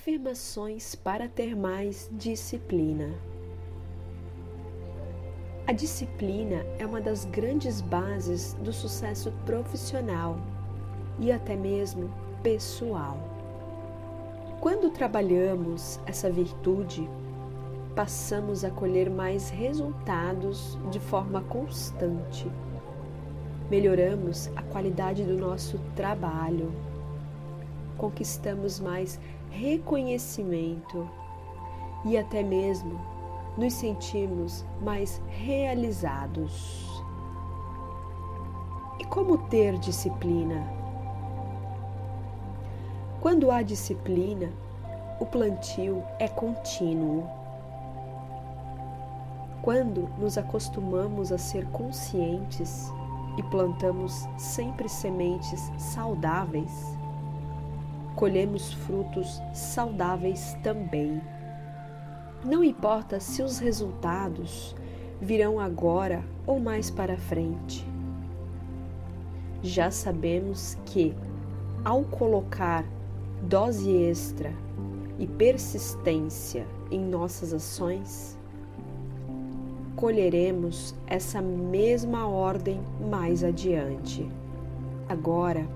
Afirmações para ter mais disciplina. A disciplina é uma das grandes bases do sucesso profissional e até mesmo pessoal. Quando trabalhamos essa virtude, passamos a colher mais resultados de forma constante. Melhoramos a qualidade do nosso trabalho. Conquistamos mais reconhecimento e até mesmo nos sentimos mais realizados. E como ter disciplina? Quando há disciplina, o plantio é contínuo. Quando nos acostumamos a ser conscientes e plantamos sempre sementes saudáveis, colhemos frutos saudáveis também. Não importa se os resultados virão agora ou mais para frente. Já sabemos que, ao colocar dose extra e persistência em nossas ações, colheremos essa mesma ordem mais adiante. Agora,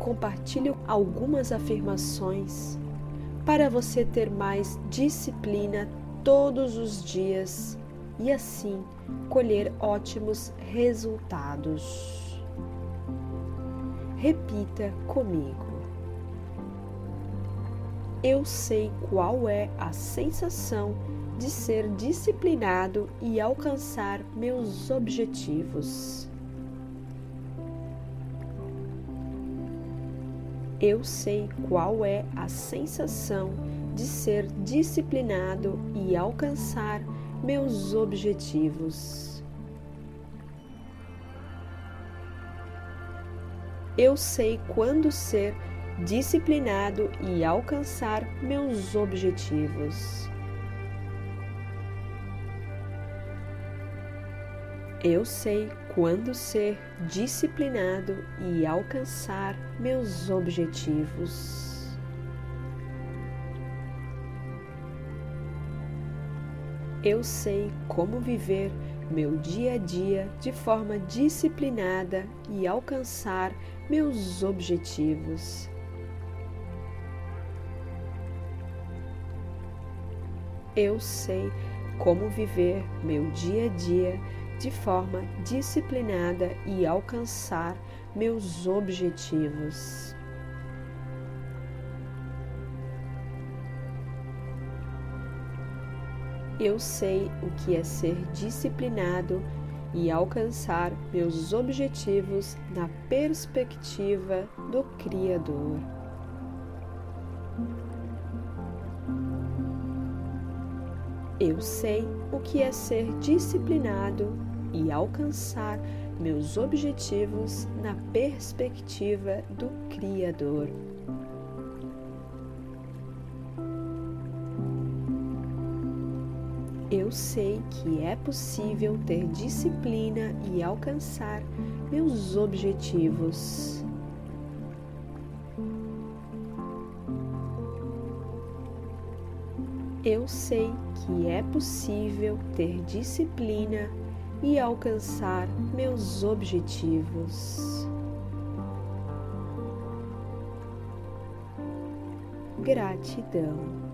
compartilho algumas afirmações para você ter mais disciplina todos os dias e assim colher ótimos resultados. Repita comigo. Eu sei qual é a sensação de ser disciplinado e alcançar meus objetivos. Eu sei qual é a sensação de ser disciplinado e alcançar meus objetivos. Eu sei quando ser disciplinado e alcançar meus objetivos. Eu sei quando ser disciplinado e alcançar meus objetivos. Eu sei como viver meu dia a dia de forma disciplinada e alcançar meus objetivos. Eu sei como viver meu dia a dia de forma disciplinada e alcançar meus objetivos. Eu sei o que é ser disciplinado e alcançar meus objetivos na perspectiva do Criador. Eu sei o que é ser disciplinado e alcançar meus objetivos na perspectiva do Criador. Eu sei que é possível ter disciplina e alcançar meus objetivos. Eu sei que é possível ter disciplina e alcançar meus objetivos. Gratidão.